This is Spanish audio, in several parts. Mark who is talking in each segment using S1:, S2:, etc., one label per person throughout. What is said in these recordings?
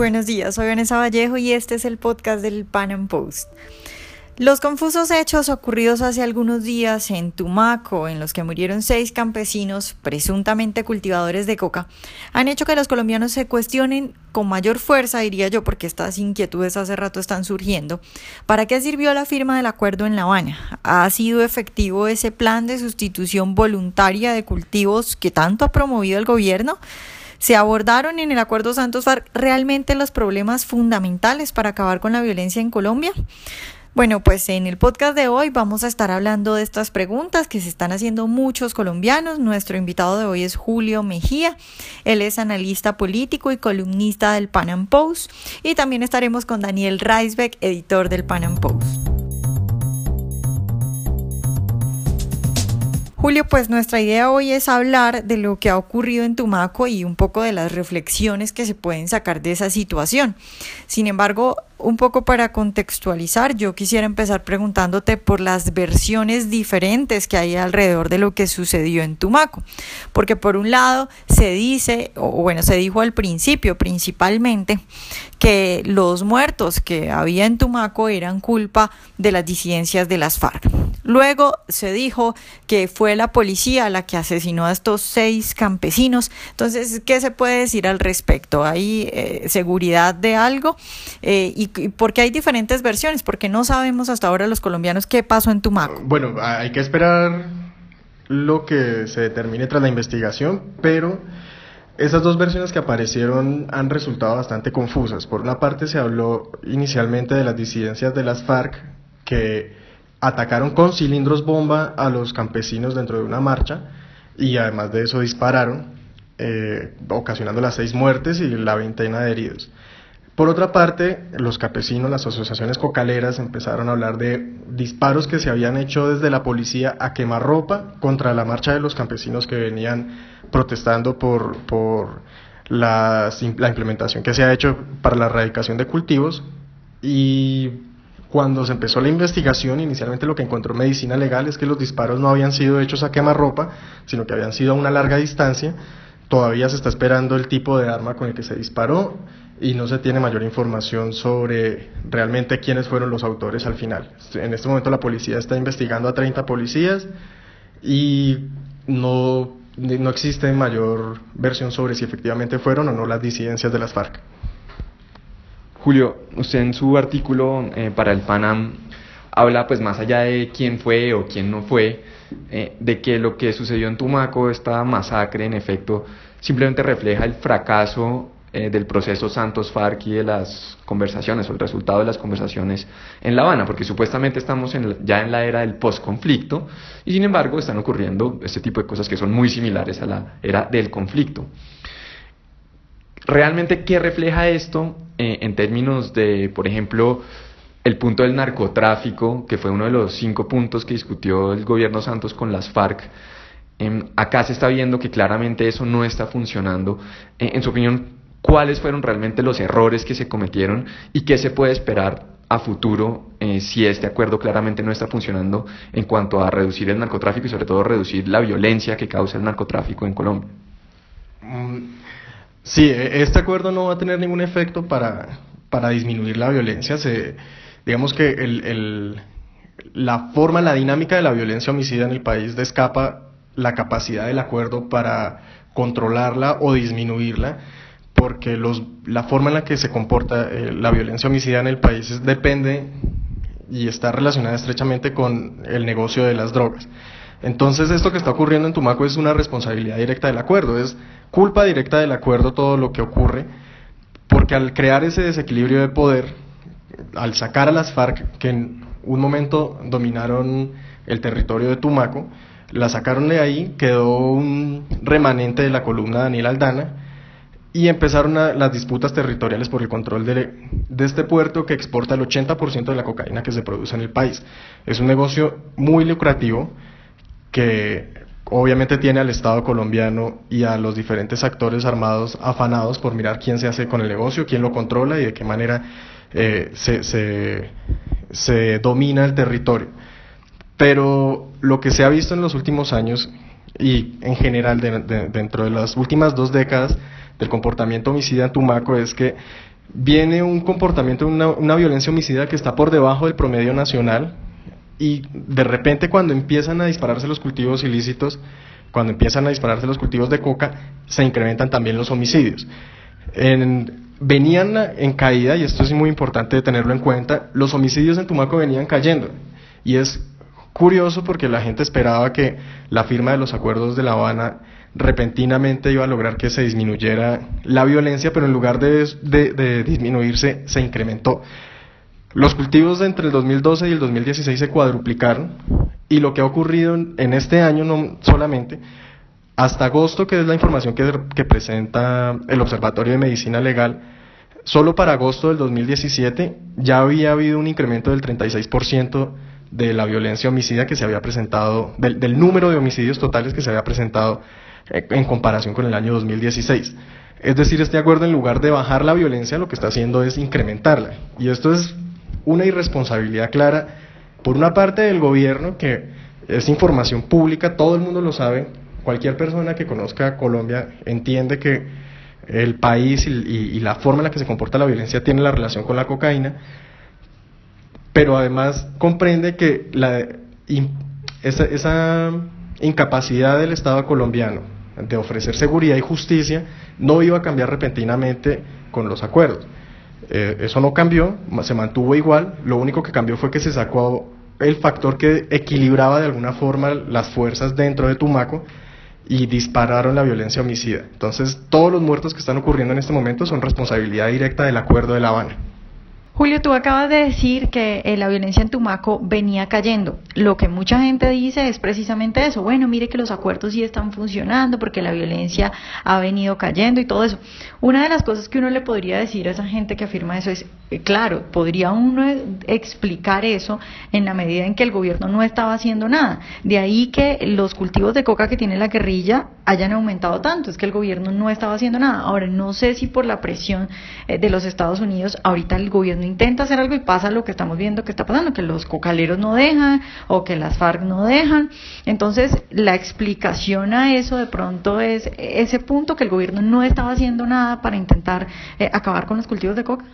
S1: Buenos días, soy Vanessa Vallejo y este es el podcast del Pan Am Post. Los confusos hechos ocurridos hace algunos días en Tumaco, en los que murieron seis campesinos presuntamente cultivadores de coca, han hecho que los colombianos se cuestionen con mayor fuerza, diría yo, porque estas inquietudes hace rato están surgiendo. ¿Para qué sirvió la firma del acuerdo en La Habana? ¿Ha sido efectivo ese plan de sustitución voluntaria de cultivos que tanto ha promovido el gobierno? ¿Se abordaron en el Acuerdo Santos FARC realmente los problemas fundamentales para acabar con la violencia en Colombia? Bueno, pues en el podcast de hoy vamos a estar hablando de estas preguntas que se están haciendo muchos colombianos. Nuestro invitado de hoy es Julio Mejía. Él es analista político y columnista del Pan Am Post. Y también estaremos con Daniel Reisbeck, editor del Pan Am Post. Julio, pues nuestra idea hoy es hablar de lo que ha ocurrido en Tumaco y un poco de las reflexiones que se pueden sacar de esa situación. Sin embargo, un poco para contextualizar, yo quisiera empezar preguntándote por las versiones diferentes que hay alrededor de lo que sucedió en Tumaco. Porque por un lado se dice, o bueno, se dijo al principio principalmente, que los muertos que había en Tumaco eran culpa de las disidencias de las FARC. Luego se dijo que fue la policía la que asesinó a estos seis campesinos. Entonces, ¿qué se puede decir al respecto? ¿Hay eh, seguridad de algo? Eh, y, y porque hay diferentes versiones, porque no sabemos hasta ahora los colombianos qué pasó en Tumaco.
S2: Bueno, hay que esperar lo que se determine tras la investigación, pero esas dos versiones que aparecieron han resultado bastante confusas. Por una parte se habló inicialmente de las disidencias de las FARC que atacaron con cilindros bomba a los campesinos dentro de una marcha y además de eso dispararon, eh, ocasionando las seis muertes y la veintena de heridos. Por otra parte, los campesinos, las asociaciones cocaleras empezaron a hablar de disparos que se habían hecho desde la policía a quemarropa contra la marcha de los campesinos que venían protestando por, por la, la implementación que se ha hecho para la erradicación de cultivos y cuando se empezó la investigación, inicialmente lo que encontró medicina legal es que los disparos no habían sido hechos a quemarropa, sino que habían sido a una larga distancia. Todavía se está esperando el tipo de arma con el que se disparó y no se tiene mayor información sobre realmente quiénes fueron los autores al final. En este momento la policía está investigando a 30 policías y no, no existe mayor versión sobre si efectivamente fueron o no las disidencias de las FARC.
S3: Julio, usted en su artículo eh, para el Panam habla, pues más allá de quién fue o quién no fue, eh, de que lo que sucedió en Tumaco, esta masacre, en efecto, simplemente refleja el fracaso eh, del proceso Santos FARC y de las conversaciones o el resultado de las conversaciones en La Habana, porque supuestamente estamos ya en la era del posconflicto y sin embargo están ocurriendo este tipo de cosas que son muy similares a la era del conflicto. ¿Realmente qué refleja esto eh, en términos de, por ejemplo, el punto del narcotráfico, que fue uno de los cinco puntos que discutió el gobierno Santos con las FARC? Em, acá se está viendo que claramente eso no está funcionando. Eh, en su opinión, ¿cuáles fueron realmente los errores que se cometieron y qué se puede esperar a futuro eh, si este acuerdo claramente no está funcionando en cuanto a reducir el narcotráfico y sobre todo reducir la violencia que causa el narcotráfico en Colombia?
S2: Mm, Sí, e, este acuerdo no va a tener ningún efecto para, para disminuir la violencia. Se, digamos que el, el, la forma, la dinámica de la violencia homicida en el país descapa la capacidad del acuerdo para controlarla o disminuirla, porque los, la forma en la que se comporta eh, la violencia homicida en el país depende y está relacionada estrechamente con el negocio de las drogas. Entonces, esto que está ocurriendo en Tumaco es una responsabilidad directa del acuerdo, es culpa directa del acuerdo todo lo que ocurre, porque al crear ese desequilibrio de poder, al sacar a las FARC, que en un momento dominaron el territorio de Tumaco, la sacaron de ahí, quedó un remanente de la columna Daniel Aldana, y empezaron las disputas territoriales por el control de, este puerto que exporta el 80% de la cocaína que se produce en el país. Es un negocio muy lucrativo que obviamente tiene al Estado colombiano y a los diferentes actores armados afanados por mirar quién se hace con el negocio, quién lo controla y de qué manera eh, se, se, domina el territorio. Pero lo que se ha visto en los últimos años y en general dentro de las últimas dos décadas del comportamiento homicida en Tumaco es que viene un comportamiento, una, una violencia homicida que está por debajo del promedio nacional y de repente cuando empiezan a dispararse los cultivos ilícitos, cuando empiezan a dispararse los cultivos de coca, se incrementan también los homicidios. venían en caída, y esto es muy importante tenerlo en cuenta, los homicidios en Tumaco venían cayendo. Y es curioso porque la gente esperaba que la firma de los acuerdos de La Habana repentinamente iba a lograr que se disminuyera la violencia, pero en lugar de, disminuirse, se incrementó. Los cultivos entre el 2012 y el 2016 se cuadruplicaron y lo que ha ocurrido en este año no solamente, hasta agosto, que es la información que, que presenta el Observatorio de Medicina Legal, solo para agosto del 2017 ya había habido un incremento del 36% de la violencia homicida que se había presentado, del, número de homicidios totales que se había presentado eh, en comparación con el año 2016. Es decir, este acuerdo en lugar de bajar la violencia lo que está haciendo es incrementarla. Y esto es una irresponsabilidad clara, por una parte del gobierno, que es información pública, todo el mundo lo sabe, cualquier persona que conozca Colombia entiende que el país y, la forma en la que se comporta la violencia tiene la relación con la cocaína, pero además comprende que la, esa, esa incapacidad del Estado colombiano de ofrecer seguridad y justicia no iba a cambiar repentinamente con los acuerdos. Eh, eso no cambió, se mantuvo igual, lo único que cambió fue que se sacó el factor que equilibraba de alguna forma las fuerzas dentro de Tumaco y dispararon la violencia homicida. Entonces, todos los muertos que están ocurriendo en este momento son responsabilidad directa del acuerdo de La Habana.
S1: Julio, tú acabas de decir que eh, la violencia en Tumaco venía cayendo. Lo que mucha gente dice es precisamente eso. Bueno, mire que los acuerdos sí están funcionando porque la violencia ha venido cayendo y todo eso. Una de las cosas que uno le podría decir a esa gente que afirma eso es, eh, claro, podría uno explicar eso en la medida en que el gobierno no estaba haciendo nada. De ahí que los cultivos de coca que tiene la guerrilla hayan aumentado tanto, es que el gobierno no estaba haciendo nada. Ahora, no sé si por la presión eh, de los Estados Unidos, ahorita el gobierno intenta hacer algo y pasa lo que estamos viendo que está pasando, que los cocaleros no dejan o que las FARC no dejan. Entonces, la explicación a eso de pronto es ese punto que el gobierno no estaba haciendo nada para intentar eh, acabar con los cultivos de coca.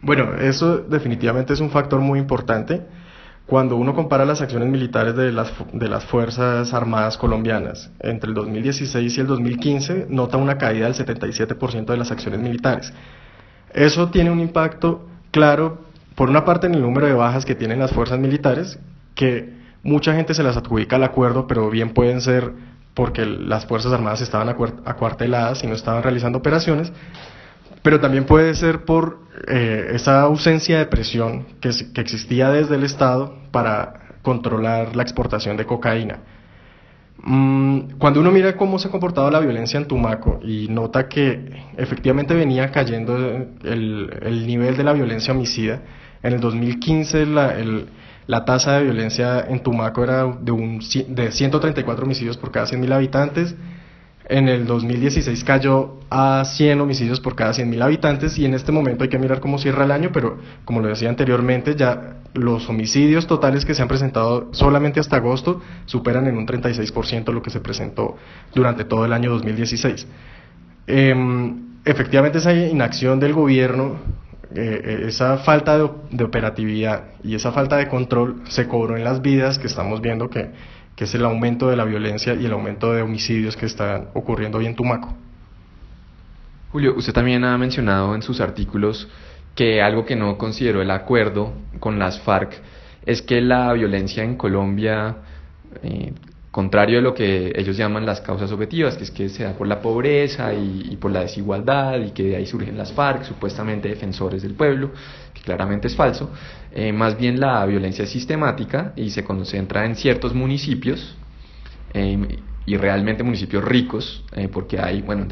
S2: Bueno, eso definitivamente es un factor muy importante cuando uno compara las acciones militares de las, de las Fuerzas Armadas colombianas entre el 2016 y el 2015, nota una caída del 77% de las acciones militares. Eso tiene un impacto claro, por una parte, en el número de bajas que tienen las fuerzas militares, que mucha gente se las adjudica al acuerdo, pero bien pueden ser porque las Fuerzas Armadas estaban acuarteladas y no estaban realizando operaciones, pero también puede ser por eh, esa ausencia de presión que, que existía desde el Estado para controlar la exportación de cocaína. Mm, cuando uno mira cómo se ha comportado la violencia en Tumaco y nota que efectivamente venía cayendo el, nivel de la violencia homicida, en el 2015 la, la tasa de violencia en Tumaco era de, un, de 134 homicidios por cada 100.000 habitantes, en el 2016 cayó a 100 homicidios por cada 100.000 habitantes y en este momento hay que mirar cómo cierra el año, pero como lo decía anteriormente, ya los homicidios totales que se han presentado solamente hasta agosto superan en un 36% lo que se presentó durante todo el año 2016. Em, efectivamente esa inacción del gobierno, eh, eh, esa falta de operatividad y esa falta de control se cobró en las vidas que estamos viendo que que es el aumento de la violencia y el aumento de homicidios que están ocurriendo hoy en Tumaco.
S3: Julio, usted también ha mencionado en sus artículos que algo que no consideró el acuerdo con las FARC es que la violencia en Colombia eh, contrario de lo que ellos llaman las causas objetivas, que es que se da por la pobreza y, por la desigualdad y que de ahí surgen las FARC, supuestamente defensores del pueblo, claramente es falso, eh, más bien la violencia es sistemática y se concentra en ciertos municipios em, y realmente municipios ricos, eh, porque hay, bueno,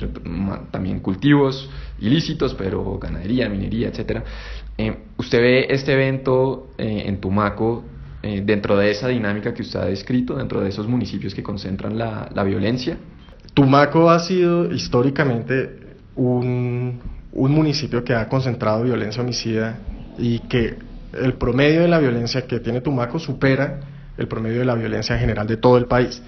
S3: también cultivos ilícitos, pero ganadería, minería, etcétera. Em, usted ve este evento eh, en Tumaco dentro de esa dinámica que usted ha descrito, dentro de esos municipios que concentran la, violencia?
S2: Tumaco ha sido históricamente un, un municipio que ha concentrado violencia homicida y que el promedio de la violencia que tiene Tumaco supera el promedio de la violencia general de todo el país.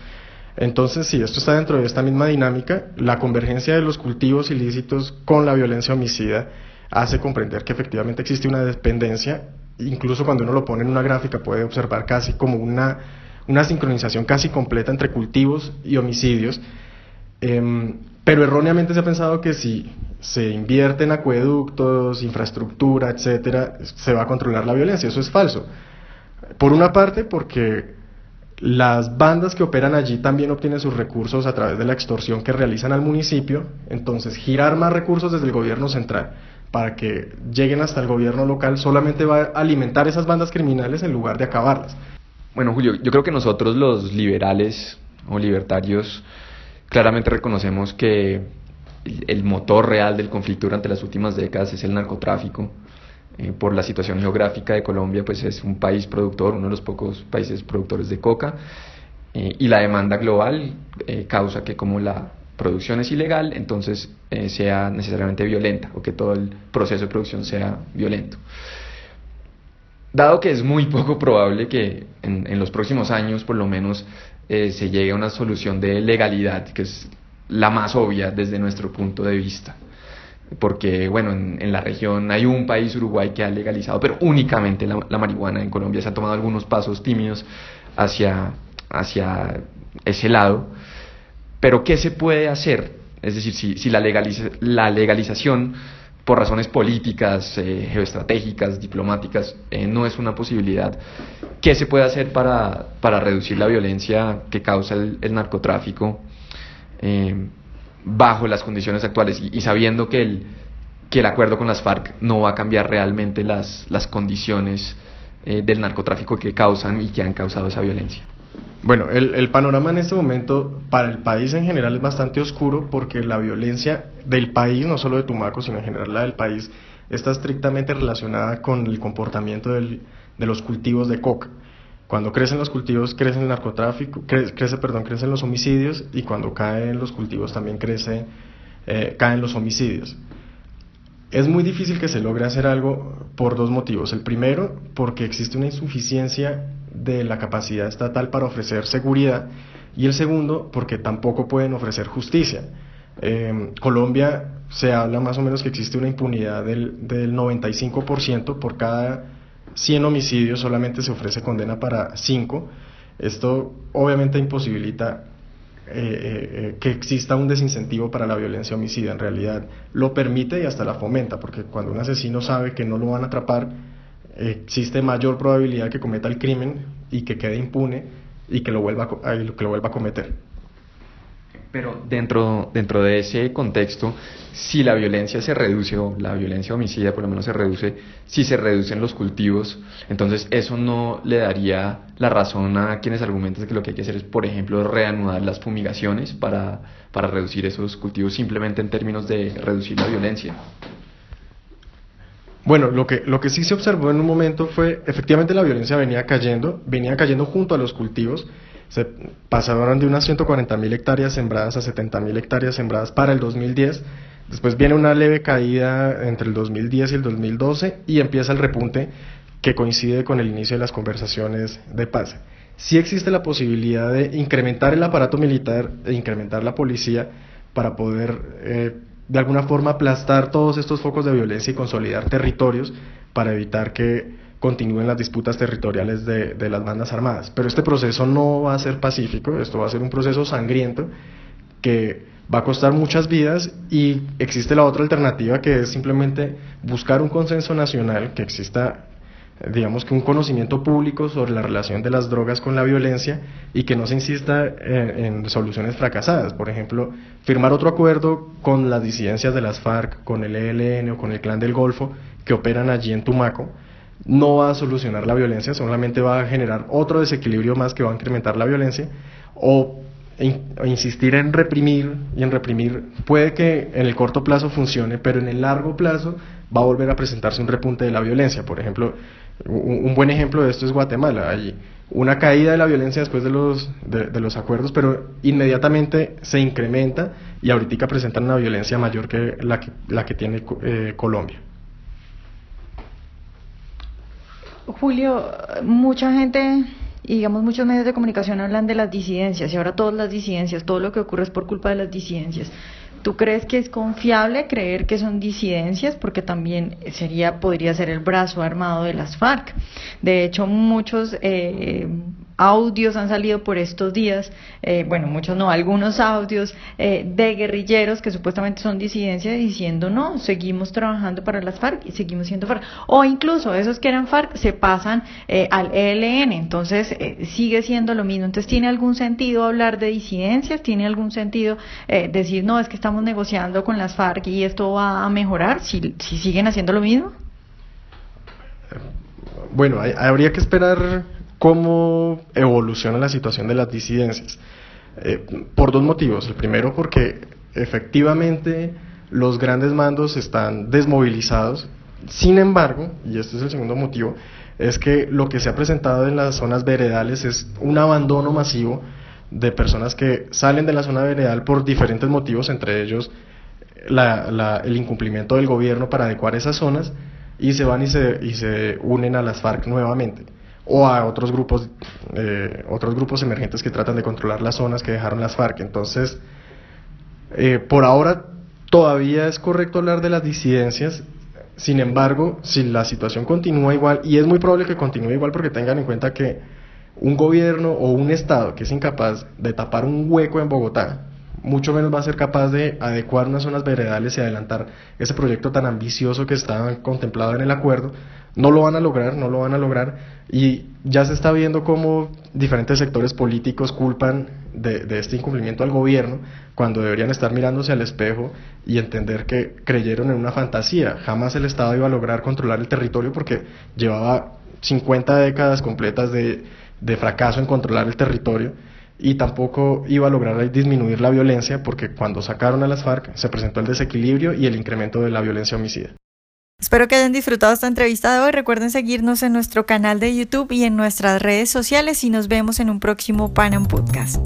S2: Entonces, si esto está dentro de esta misma dinámica, la convergencia de los cultivos ilícitos con la violencia homicida hace comprender que efectivamente existe una dependencia, incluso cuando uno lo pone en una gráfica puede observar casi como una, una sincronización casi completa entre cultivos y homicidios, em, pero erróneamente se ha pensado que si se invierte en acueductos, infraestructura, etcétera, se va a controlar la violencia. Eso es falso. Por una parte, porque las bandas que operan allí también obtienen sus recursos a través de la extorsión que realizan al municipio, entonces girar más recursos desde el gobierno central para que lleguen hasta el gobierno local solamente va a alimentar esas bandas criminales en lugar de acabarlas.
S3: Bueno, Julio, yo creo que nosotros los liberales o libertarios claramente reconocemos que el motor real del conflicto durante las últimas décadas es el narcotráfico eh, por la situación geográfica de Colombia, pues es un país productor, uno de los pocos países productores de coca, eh, y la demanda global eh, causa que como la producción es ilegal, entonces sea necesariamente violenta, o que todo el proceso de producción sea violento. Dado que es muy poco probable que en, en los próximos años, por lo menos, se llegue a una solución de legalidad, que es la más obvia desde nuestro punto de vista porque bueno, en, la región hay un país, Uruguay, que ha legalizado, pero únicamente la, marihuana. En Colombia se han tomado algunos pasos tímidos hacia, hacia ese lado. Pero ¿qué se puede hacer? Es decir, si, si la, la legalización por razones políticas, eh, geoestratégicas, diplomáticas, eh, no es una posibilidad. ¿Qué se puede hacer para, para reducir la violencia que causa el, narcotráfico? Eh, bajo las condiciones actuales y, sabiendo que el, que el acuerdo con las FARC no va a cambiar realmente las, las condiciones eh, del narcotráfico que causan y que han causado esa violencia.
S2: Bueno, el, el, panorama en este momento para el país en general es bastante oscuro porque la violencia del país, no solo de Tumaco, sino en general la del país, está estrictamente relacionada con el comportamiento del, de los cultivos de coca. Cuando crecen los cultivos, crece el narcotráfico, crece, perdón, crecen los homicidios y cuando caen los cultivos también crece, eh, caen los homicidios. Es muy difícil que se logre hacer algo por dos motivos. El primero, porque existe una insuficiencia de la capacidad estatal para ofrecer seguridad y el segundo, porque tampoco pueden ofrecer justicia. En Colombia se habla más o menos que existe una impunidad del, del 95% por cada 100 homicidios solamente se ofrece condena para 5. Esto obviamente imposibilita eh, eh, eh, que exista un desincentivo para la violencia homicida. En realidad lo permite y hasta la fomenta, porque cuando un asesino sabe que no lo van a atrapar, existe mayor probabilidad que cometa el crimen y que quede impune y que lo vuelva que lo vuelva a cometer.
S3: Pero dentro, dentro de ese contexto, si la violencia se reduce, o la violencia homicida por lo menos se reduce, si se reducen los cultivos, entonces eso no le daría la razón a quienes argumentan que lo que hay que hacer es, por ejemplo, reanudar las fumigaciones para, para reducir esos cultivos simplemente en términos de reducir la violencia.
S2: Bueno, lo que, lo que sí se observó en un momento fue, efectivamente la violencia venía cayendo, venía cayendo junto a los cultivos, se pasaron de unas 140.000 hectáreas sembradas a 70.000 hectáreas sembradas para el 2010. Después viene una leve caída entre el 2010 y el 2012 y empieza el repunte que coincide con el inicio de las conversaciones de paz. Sí existe la posibilidad de incrementar el aparato militar e incrementar la policía para poder eh, de alguna forma aplastar todos estos focos de violencia y consolidar territorios para evitar que continúen las disputas territoriales de, las bandas armadas. Pero este proceso no va a ser pacífico, esto va a ser un proceso sangriento que va a costar muchas vidas y existe la otra alternativa que es simplemente buscar un consenso nacional, que exista digamos que un conocimiento público sobre la relación de las drogas con la violencia y que no se insista en, en, soluciones fracasadas. Por ejemplo, firmar otro acuerdo con las disidencias de las FARC, con el ELN o con el Clan del Golfo que operan allí en Tumaco, no va a solucionar la violencia, solamente va a generar otro desequilibrio más que va a incrementar la violencia, o, insistir en reprimir y en reprimir puede que en el corto plazo funcione, pero en el largo plazo va a volver a presentarse un repunte de la violencia. Por ejemplo, un, buen ejemplo de esto es Guatemala. Hay una caída de la violencia después de los, de, los acuerdos, pero inmediatamente se incrementa y ahorita presentan una violencia mayor que la que, la que tiene eh, Colombia.
S1: Julio, mucha gente y digamos muchos medios de comunicación hablan de las disidencias y ahora todas las disidencias, todo lo que ocurre es por culpa de las disidencias. ¿Tú crees que es confiable creer que son disidencias? Porque también sería, podría ser el brazo armado de las FARC. De hecho, muchos eh, audios han salido por estos días, eh, bueno, muchos no, algunos audios eh, de guerrilleros que supuestamente son disidencias diciendo no, seguimos trabajando para las FARC y seguimos siendo FARC. O incluso esos que eran FARC se pasan eh, al ELN, entonces sigue siendo lo mismo. Entonces, ¿tiene algún sentido hablar de disidencias? ¿Tiene algún sentido decir no, es que estamos negociando con las FARC y esto va a mejorar si, si siguen haciendo lo mismo?
S2: Bueno, habría que esperar cómo evoluciona la situación de las disidencias. Eh, por dos motivos. El primero porque efectivamente los grandes mandos están desmovilizados. Sin embargo, y este es el segundo motivo, es que lo que se ha presentado en las zonas veredales es un abandono masivo de personas que salen de la zona veredal por diferentes motivos, entre ellos el incumplimiento del gobierno para adecuar esas zonas, y se van y se, y se unen a las FARC nuevamente o a otros grupos, eh, otros grupos emergentes que tratan de controlar las zonas que dejaron las FARC. Entonces, eh, por ahora todavía es correcto hablar de las disidencias, sin embargo, si la situación continúa igual, y es muy probable que continúe igual porque tengan en cuenta que un gobierno o un Estado que es incapaz de tapar un hueco en Bogotá, mucho menos va a ser capaz de adecuar unas zonas veredales y adelantar ese proyecto tan ambicioso que estaba contemplado en el acuerdo, no lo van a lograr, no lo van a lograr. Y ya se está viendo cómo diferentes sectores políticos culpan de, este incumplimiento al gobierno cuando deberían estar mirándose al espejo y entender que creyeron en una fantasía. Jamás el Estado iba a lograr controlar el territorio porque llevaba 50 décadas completas de, de fracaso en controlar el territorio y tampoco iba a lograr disminuir la violencia porque cuando sacaron a las FARC se presentó el desequilibrio y el incremento de la violencia homicida.
S1: Espero que hayan disfrutado esta entrevista de hoy. Recuerden seguirnos en nuestro canal de YouTube y en nuestras redes sociales y nos vemos en un próximo Panam Podcast.